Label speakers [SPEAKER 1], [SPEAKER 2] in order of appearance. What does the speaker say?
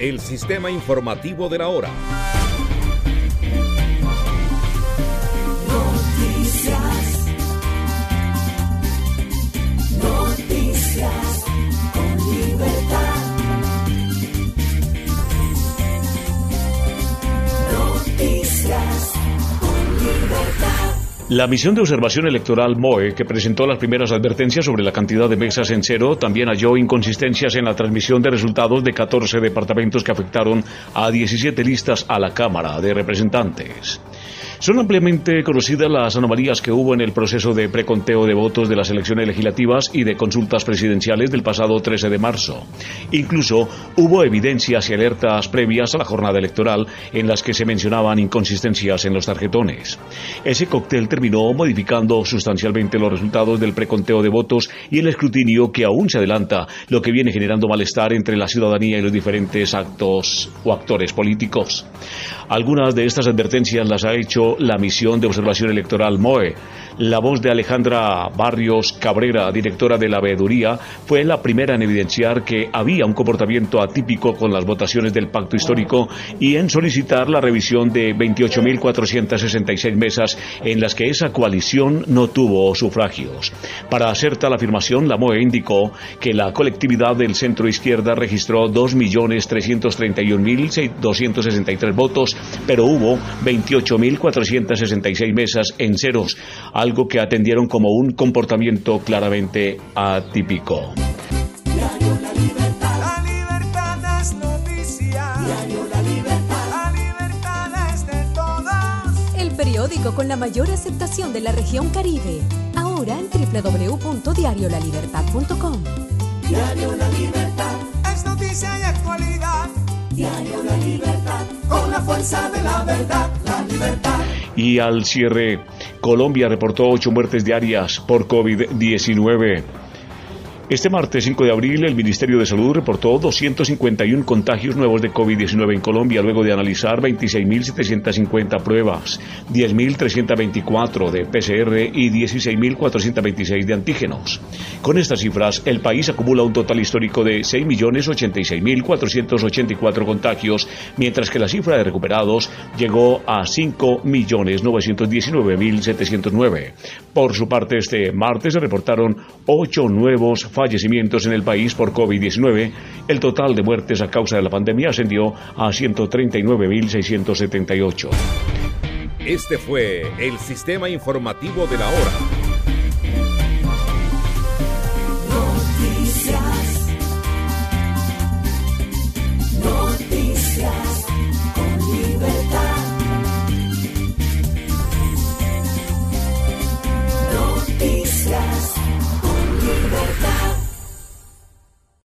[SPEAKER 1] el sistema informativo de la hora.
[SPEAKER 2] La misión de observación electoral MOE, que presentó las primeras advertencias sobre la cantidad de mesas en cero, también halló inconsistencias en la transmisión de resultados de 14 departamentos que afectaron a 17 listas a la Cámara de Representantes. Son ampliamente conocidas las anomalías que hubo en el proceso de preconteo de votos de las elecciones legislativas y de consultas presidenciales del pasado 13 de marzo. Incluso hubo evidencias y alertas previas a la jornada electoral en las que se mencionaban inconsistencias en los tarjetones. Ese cóctel terminó modificando sustancialmente los resultados del preconteo de votos y el escrutinio que aún se adelanta, lo que viene generando malestar entre la ciudadanía y los diferentes actos o actores políticos. Algunas de estas advertencias las ha hecho la misión de observación electoral MOE. La voz de Alejandra Barrios Cabrera, directora de la veeduría, fue la primera en evidenciar que había un comportamiento atípico con las votaciones del pacto histórico y en solicitar la revisión de 28.466 mesas en las que esa coalición no tuvo sufragios. Para hacer tal afirmación, la MOE indicó que la colectividad del centro izquierda registró 2.331.263 votos, pero hubo 28.466 mesas en ceros, algo que atendieron como un comportamiento claramente atípico.
[SPEAKER 3] El periódico con la mayor aceptación de la región Caribe. Ahora en www.diariolalibertad.com.
[SPEAKER 4] Diario La Libertad. Es noticia y actualidad. Diario La Libertad. Con la fuerza de la verdad, la libertad.
[SPEAKER 2] Y al cierre, Colombia reportó ocho muertes diarias por COVID-19. Este martes 5 de abril, el Ministerio de Salud reportó 251 contagios nuevos de COVID-19 en Colombia, luego de analizar 26.750 pruebas, 10.324 de PCR y 16.426 de antígenos. Con estas cifras, el país acumula un total histórico de 6.086.484 contagios, mientras que la cifra de recuperados llegó a 5.919.709. Por su parte, este martes se reportaron ocho nuevos fallecimientos en el país por COVID-19, el total de muertes a causa de la pandemia ascendió a 139.678.
[SPEAKER 1] Este fue el sistema informativo de la hora.